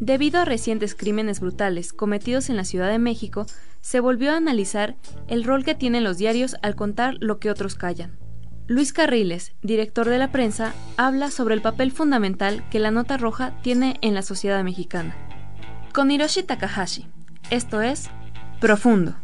Debido a recientes crímenes brutales cometidos en la Ciudad de México, se volvió a analizar el rol que tienen los diarios al contar lo que otros callan. Luis Carriles, director de la prensa, habla sobre el papel fundamental que la nota roja tiene en la sociedad mexicana. Con Hiroshi Takahashi, esto es Profundo.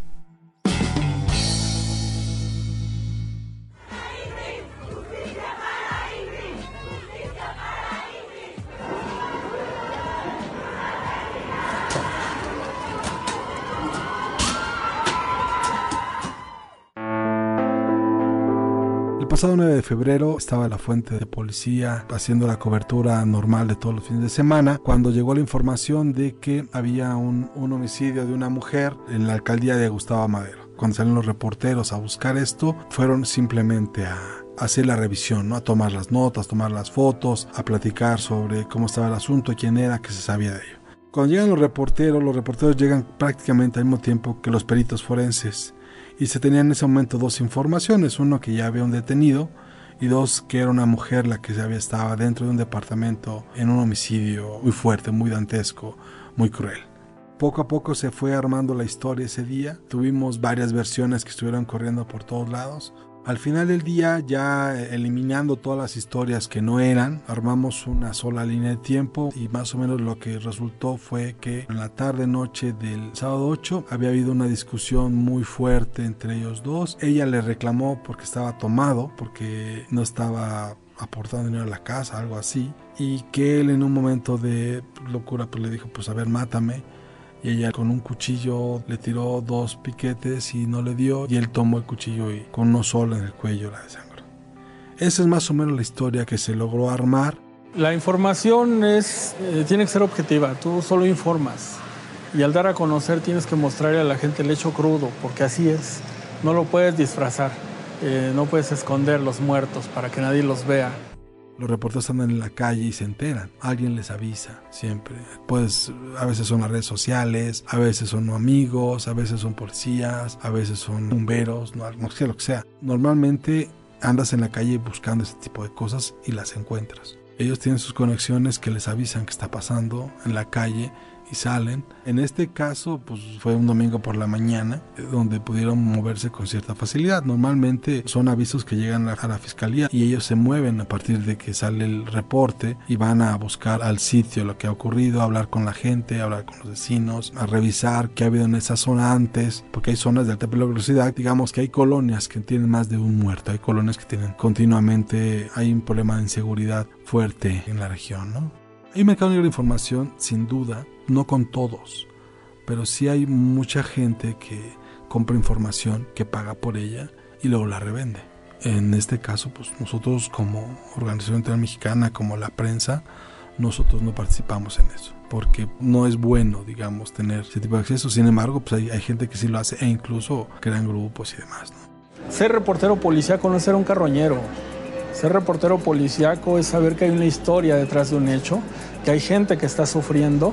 Pasado 9 de febrero estaba la fuente de policía haciendo la cobertura normal de todos los fines de semana cuando llegó la información de que había un, homicidio de una mujer en la alcaldía de Gustavo Madero. Cuando salieron los reporteros a buscar esto, fueron simplemente a, hacer la revisión, ¿no? a tomar las notas, tomar las fotos, a platicar sobre cómo estaba el asunto, quién era, qué se sabía de ello. Cuando llegan los reporteros, los reporteros llegan prácticamente al mismo tiempo que los peritos forenses y se tenían en ese momento dos informaciones, uno que ya había un detenido y dos que era una mujer la que había estaba dentro de un departamento en un homicidio muy fuerte, muy dantesco, muy cruel. Poco a poco se fue armando la historia ese día, tuvimos varias versiones que estuvieron corriendo por todos lados, al final del día, ya eliminando todas las historias que no eran, armamos una sola línea de tiempo y más o menos lo que resultó fue que en la tarde noche del sábado 8 había habido una discusión muy fuerte entre ellos dos. Ella le reclamó porque estaba tomado, porque no estaba aportando dinero a la casa, algo así, y que él en un momento de locura pues le dijo, pues a ver, mátame y ella con un cuchillo le tiró dos piquetes y no le dio y él tomó el cuchillo y con uno solo en el cuello la desangró. Esa es más o menos la historia que se logró armar. La información es, eh, tiene que ser objetiva, tú solo informas y al dar a conocer tienes que mostrarle a la gente el hecho crudo, porque así es, no lo puedes disfrazar, eh, no puedes esconder los muertos para que nadie los vea. Los reporteros andan en la calle y se enteran. Alguien les avisa siempre. Pues a veces son las redes sociales, a veces son amigos, a veces son policías, a veces son bomberos, no, no sé lo que sea. Normalmente andas en la calle buscando ese tipo de cosas y las encuentras. Ellos tienen sus conexiones que les avisan que está pasando en la calle y salen. En este caso, pues fue un domingo por la mañana eh, donde pudieron moverse con cierta facilidad. Normalmente son avisos que llegan a la fiscalía y ellos se mueven a partir de que sale el reporte y van a buscar al sitio lo que ha ocurrido, a hablar con la gente, a hablar con los vecinos, a revisar qué ha habido en esa zona antes, porque hay zonas de alta peligrosidad. Digamos que hay colonias que tienen más de un muerto, hay colonias que tienen continuamente, hay un problema de inseguridad fuerte en la región, ¿no? Hay mercado negro de información, sin duda, no con todos, pero sí hay mucha gente que compra información, que paga por ella y luego la revende. En este caso, pues nosotros como Organización Internacional Mexicana, como la prensa, nosotros no participamos en eso, porque no es bueno, digamos, tener ese tipo de acceso. Sin embargo, pues hay, gente que sí lo hace e incluso crean grupos y demás. Ser reportero policía no ser un carroñero. Ser reportero policíaco es saber que hay una historia detrás de un hecho, que hay gente que está sufriendo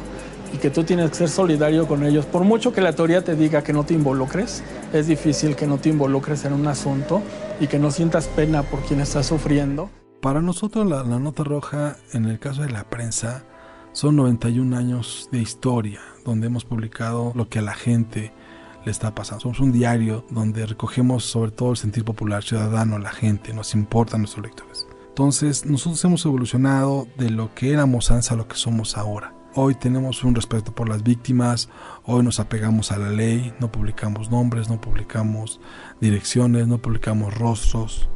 y que tú tienes que ser solidario con ellos. Por mucho que la teoría te diga que no te involucres, es difícil que no te involucres en un asunto y que no sientas pena por quien está sufriendo. Para nosotros la, la nota roja, en el caso de la prensa, son 91 años de historia, donde hemos publicado lo que a la gente le está pasando. Somos un diario donde recogemos sobre todo el sentir popular ciudadano, la gente, nos importan nuestros lectores. Entonces, nosotros hemos evolucionado de lo que éramos antes a lo que somos ahora. Hoy tenemos un respeto por las víctimas, hoy nos apegamos a la ley, no publicamos nombres, no publicamos direcciones, no publicamos rostros,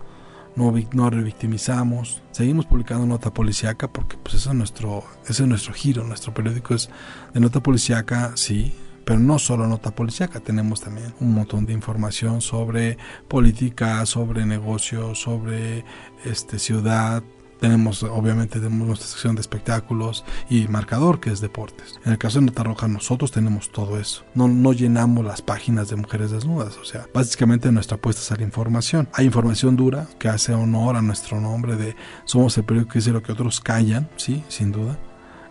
no, no revictimizamos. Seguimos publicando nota policíaca porque pues es nuestro, ese es nuestro giro, nuestro periódico es de nota policíaca, sí, pero no solo nota policíaca, tenemos también un montón de información sobre política, sobre negocios, sobre este, ciudad, tenemos, obviamente, tenemos nuestra sección de espectáculos y marcador, que es deportes. En el caso de Nota Roja, nosotros tenemos todo eso. No, no llenamos las páginas de mujeres desnudas. O sea, básicamente nuestra apuesta es a la información. Hay información dura que hace honor a nuestro nombre de somos el periódico que dice lo que otros callan, sí, sin duda.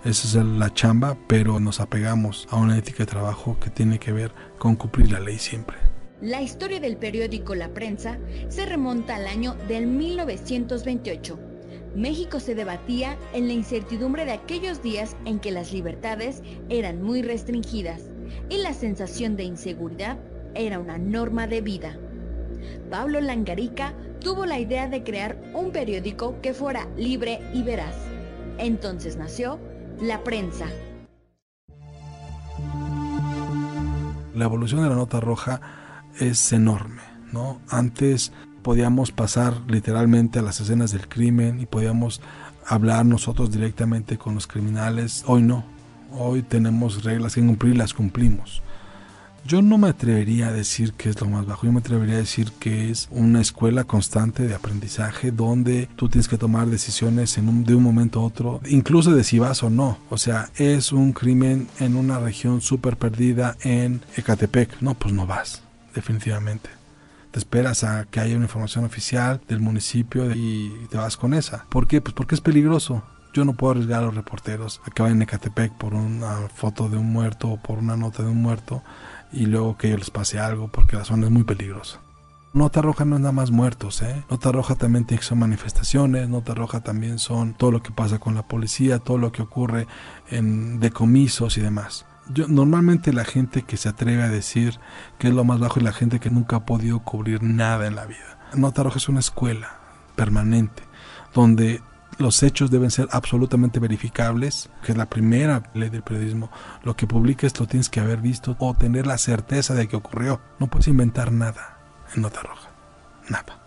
Esa es la chamba, pero nos apegamos a una ética de trabajo que tiene que ver con cumplir la ley siempre. La historia del periódico La Prensa se remonta al año del 1928. México se debatía en la incertidumbre de aquellos días en que las libertades eran muy restringidas y la sensación de inseguridad era una norma de vida. Pablo Langarica tuvo la idea de crear un periódico que fuera libre y veraz. Entonces nació La Prensa. La evolución de la nota roja es enorme, ¿no? Antes podíamos pasar literalmente a las escenas del crimen y podíamos hablar nosotros directamente con los criminales. Hoy no. Hoy tenemos reglas que cumplir, las cumplimos. Yo no me atrevería a decir que es lo más bajo, yo me atrevería a decir que es una escuela constante de aprendizaje donde tú tienes que tomar decisiones en de un momento a otro, incluso de si vas o no. O sea, es un crimen en una región súper perdida en Ecatepec. No, pues no vas definitivamente. Te esperas a que haya una información oficial del municipio y te vas con esa. ¿Por qué? Pues porque es peligroso. Yo no puedo arriesgar a los reporteros a que vayan a Ecatepec por una foto de un muerto o por una nota de un muerto y luego que ellos les pase algo porque la zona es muy peligrosa. Nota roja no es nada más muertos, ¿eh? Nota roja también tiene que ser manifestaciones, nota roja también son todo lo que pasa con la policía, todo lo que ocurre en decomisos y demás yo, normalmente la gente que se atreve a decir que es lo más bajo es la gente que nunca ha podido cubrir nada en la vida. Nota Roja es una escuela permanente donde los hechos deben ser absolutamente verificables, que es la primera ley del periodismo. Lo que publiques lo tienes que haber visto o tener la certeza de que ocurrió. No puedes inventar nada en Nota Roja. Nada.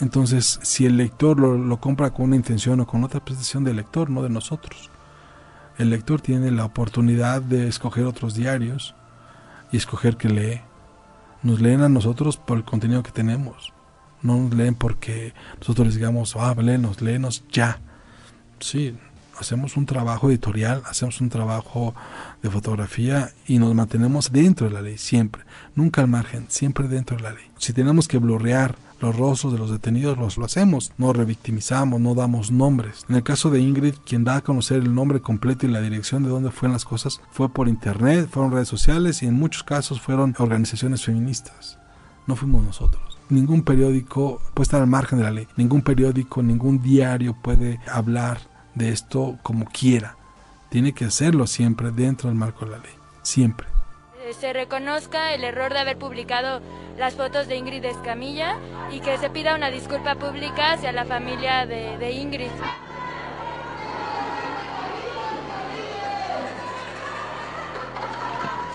Entonces, si el lector lo, compra con una intención o con otra prestación del lector, no de nosotros el lector tiene la oportunidad de escoger otros diarios y escoger qué lee. Nos leen a nosotros por el contenido que tenemos. No nos leen porque nosotros les digamos, ah, léenos, léenos ya. Sí, hacemos un trabajo editorial, hacemos un trabajo de fotografía y nos mantenemos dentro de la ley, siempre. Nunca al margen, siempre dentro de la ley. Si tenemos que blurrear los rostros de los detenidos los, lo hacemos, no revictimizamos, no damos nombres. En el caso de Ingrid, quien da a conocer el nombre completo y la dirección de dónde fueron las cosas fue por internet, fueron redes sociales y en muchos casos fueron organizaciones feministas. No fuimos nosotros. Ningún periódico puede estar al margen de la ley. Ningún periódico, ningún diario puede hablar de esto como quiera. Tiene que hacerlo siempre dentro del marco de la ley. Siempre se reconozca el error de haber publicado las fotos de Ingrid Escamilla y que se pida una disculpa pública hacia la familia de, Ingrid.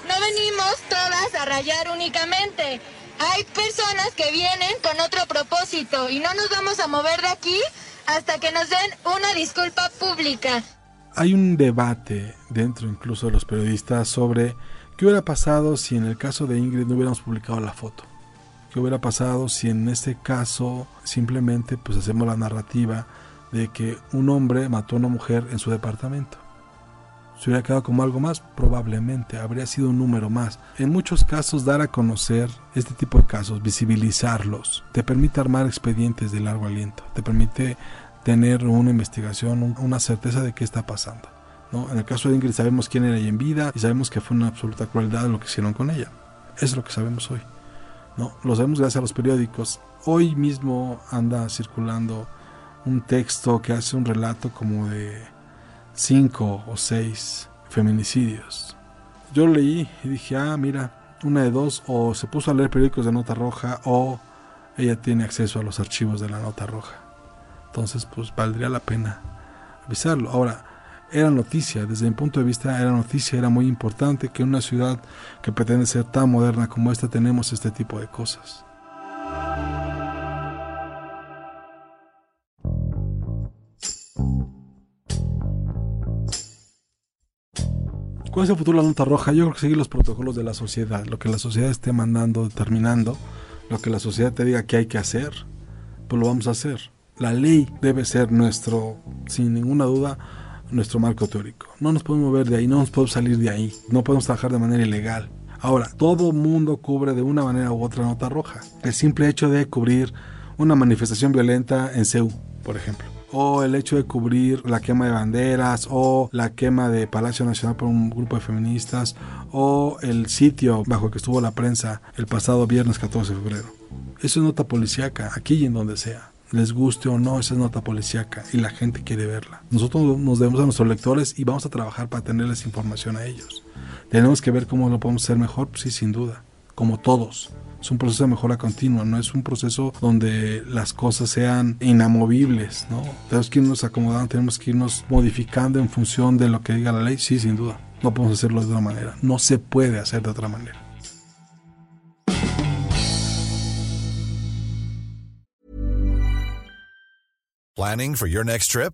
No venimos todas a rayar únicamente. Hay personas que vienen con otro propósito y no nos vamos a mover de aquí hasta que nos den una disculpa pública. Hay un debate dentro incluso de los periodistas sobre ¿Qué hubiera pasado si en el caso de Ingrid no hubiéramos publicado la foto? ¿Qué hubiera pasado si en este caso simplemente pues hacemos la narrativa de que un hombre mató a una mujer en su departamento? ¿Se hubiera quedado como algo más? Probablemente, habría sido un número más. En muchos casos dar a conocer este tipo de casos, visibilizarlos, te permite armar expedientes de largo aliento, te permite tener una investigación, una certeza de qué está pasando. En el caso de Ingrid sabemos quién era ella en vida y sabemos que fue una absoluta crueldad lo que hicieron con ella. Eso es lo que sabemos hoy. ¿no? Lo sabemos gracias a los periódicos. Hoy mismo anda circulando un texto que hace un relato como de cinco o seis feminicidios. Yo leí y dije, ah, mira, una de dos, o se puso a leer periódicos de nota roja o ella tiene acceso a los archivos de la nota roja. Entonces, pues valdría la pena avisarlo. Ahora, era noticia, desde mi punto de vista era noticia, era muy importante que en una ciudad que pretende ser tan moderna como esta tenemos este tipo de cosas. ¿Cuál es el futuro de la nota roja? Yo creo que seguir los protocolos de la sociedad, lo que la sociedad esté mandando, determinando, lo que la sociedad te diga que hay que hacer, pues lo vamos a hacer. La ley debe ser nuestro, sin ninguna duda, nuestro marco teórico. No nos podemos mover de ahí, no nos podemos salir de ahí, no podemos trabajar de manera ilegal. Ahora, todo mundo cubre de una manera u otra nota roja. El simple hecho de cubrir una manifestación violenta en CEU, por ejemplo. O el hecho de cubrir la quema de banderas, o la quema de Palacio Nacional por un grupo de feministas, o el sitio bajo que estuvo la prensa el pasado viernes 14 de febrero. Eso es nota policíaca, aquí y en donde sea les guste o no, esa es nota policíaca y la gente quiere verla. Nosotros nos debemos a nuestros lectores y vamos a trabajar para tenerles información a ellos. Tenemos que ver cómo lo podemos hacer mejor, sí, sin duda, como todos. Es un proceso de mejora continua, no es un proceso donde las cosas sean inamovibles, ¿no? Tenemos que irnos acomodando, tenemos que irnos modificando en función de lo que diga la ley, sí, sin duda. No podemos hacerlo de otra manera, no se puede hacer de otra manera. Planning for your next trip?